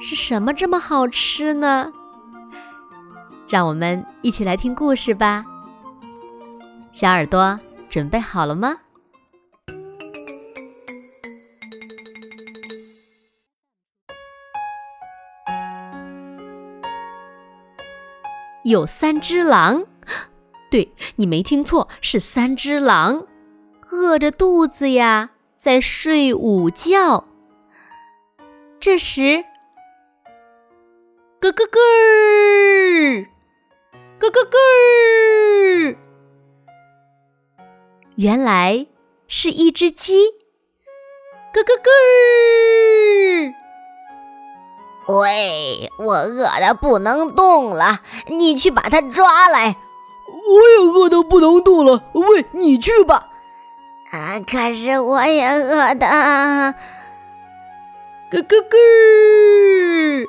是什么这么好吃呢？让我们一起来听故事吧。小耳朵准备好了吗？有三只狼，对你没听错，是三只狼，饿着肚子呀，在睡午觉。这时，咯咯咯儿，咯咯咯儿，原来是一只鸡，咯咯咯儿。喂，我饿的不能动了，你去把它抓来。我也饿的不能动了，喂，你去吧。啊，可是我也饿的，咯咯咯儿。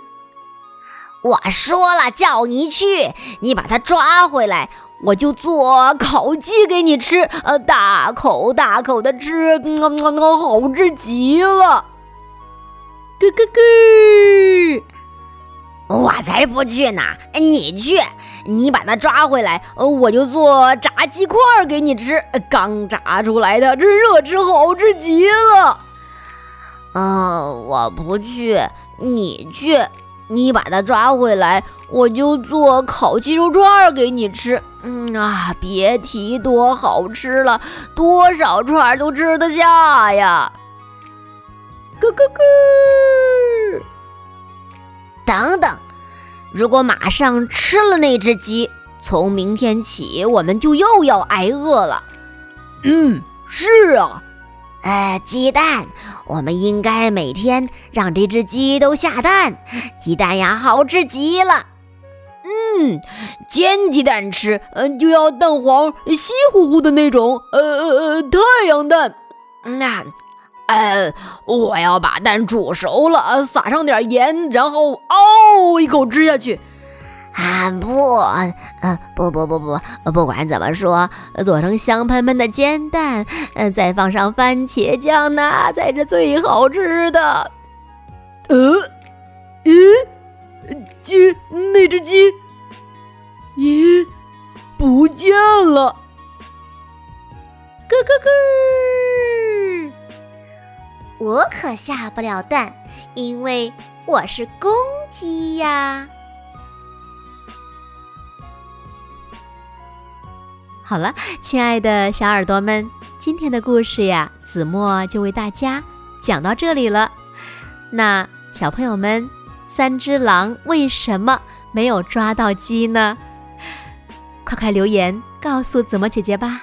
我说了，叫你去，你把它抓回来，我就做烤鸡给你吃，呃，大口大口的吃，嗯嗯嗯，好吃极了。咯咯咯！我才不去呢！你去，你把它抓回来，我就做炸鸡块给你吃。刚炸出来的，这热吃好吃极了。嗯，我不去，你去，你把它抓回来，我就做烤鸡肉串给你吃。嗯啊，别提多好吃了，多少串都吃得下呀。咯咯咯！等等，如果马上吃了那只鸡，从明天起我们就又要挨饿了。嗯，是啊。哎，鸡蛋，我们应该每天让这只鸡都下蛋。鸡蛋呀，好吃极了。嗯，煎鸡蛋吃，嗯，就要蛋黄稀乎乎的那种。呃呃呃，太阳蛋。那。呃，我要把蛋煮熟了，撒上点盐，然后嗷一口吃下去。啊不，呃不不不不，不管怎么说，做成香喷喷的煎蛋，嗯，再放上番茄酱，那才是最好吃的。呃，咦，鸡，那只鸡，咦，不见了。咯咯咯。我可下不了蛋，因为我是公鸡呀。好了，亲爱的小耳朵们，今天的故事呀，子墨就为大家讲到这里了。那小朋友们，三只狼为什么没有抓到鸡呢？快快留言告诉子墨姐姐吧。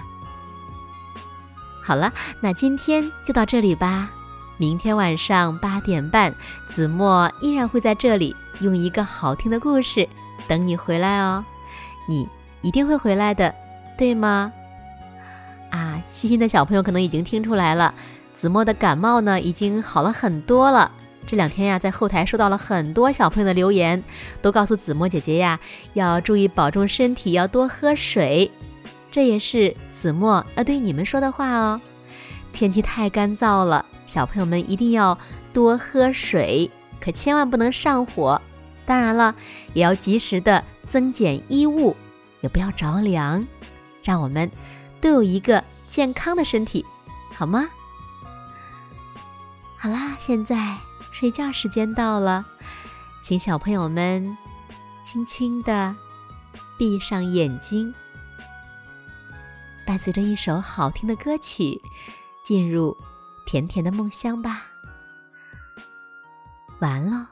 好了，那今天就到这里吧。明天晚上八点半，子墨依然会在这里用一个好听的故事等你回来哦。你一定会回来的，对吗？啊，细心的小朋友可能已经听出来了，子墨的感冒呢已经好了很多了。这两天呀，在后台收到了很多小朋友的留言，都告诉子墨姐姐呀，要注意保重身体，要多喝水。这也是子墨要对你们说的话哦。天气太干燥了，小朋友们一定要多喝水，可千万不能上火。当然了，也要及时的增减衣物，也不要着凉，让我们都有一个健康的身体，好吗？好啦，现在睡觉时间到了，请小朋友们轻轻的闭上眼睛，伴随着一首好听的歌曲。进入甜甜的梦乡吧，完了。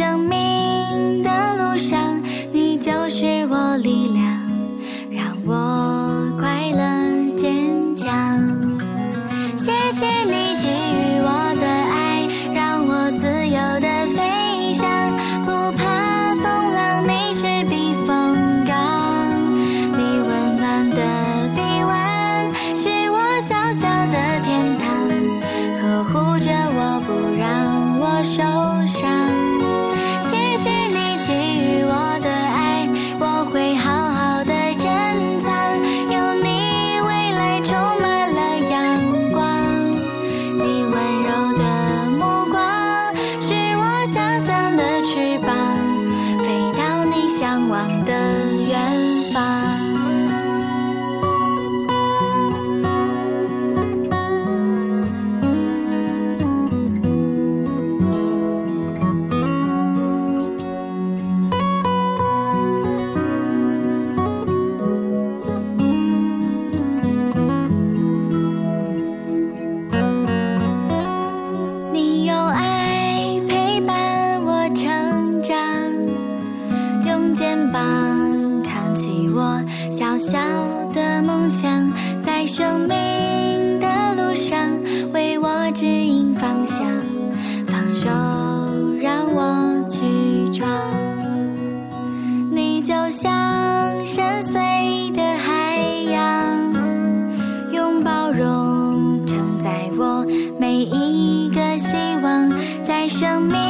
生命。生命。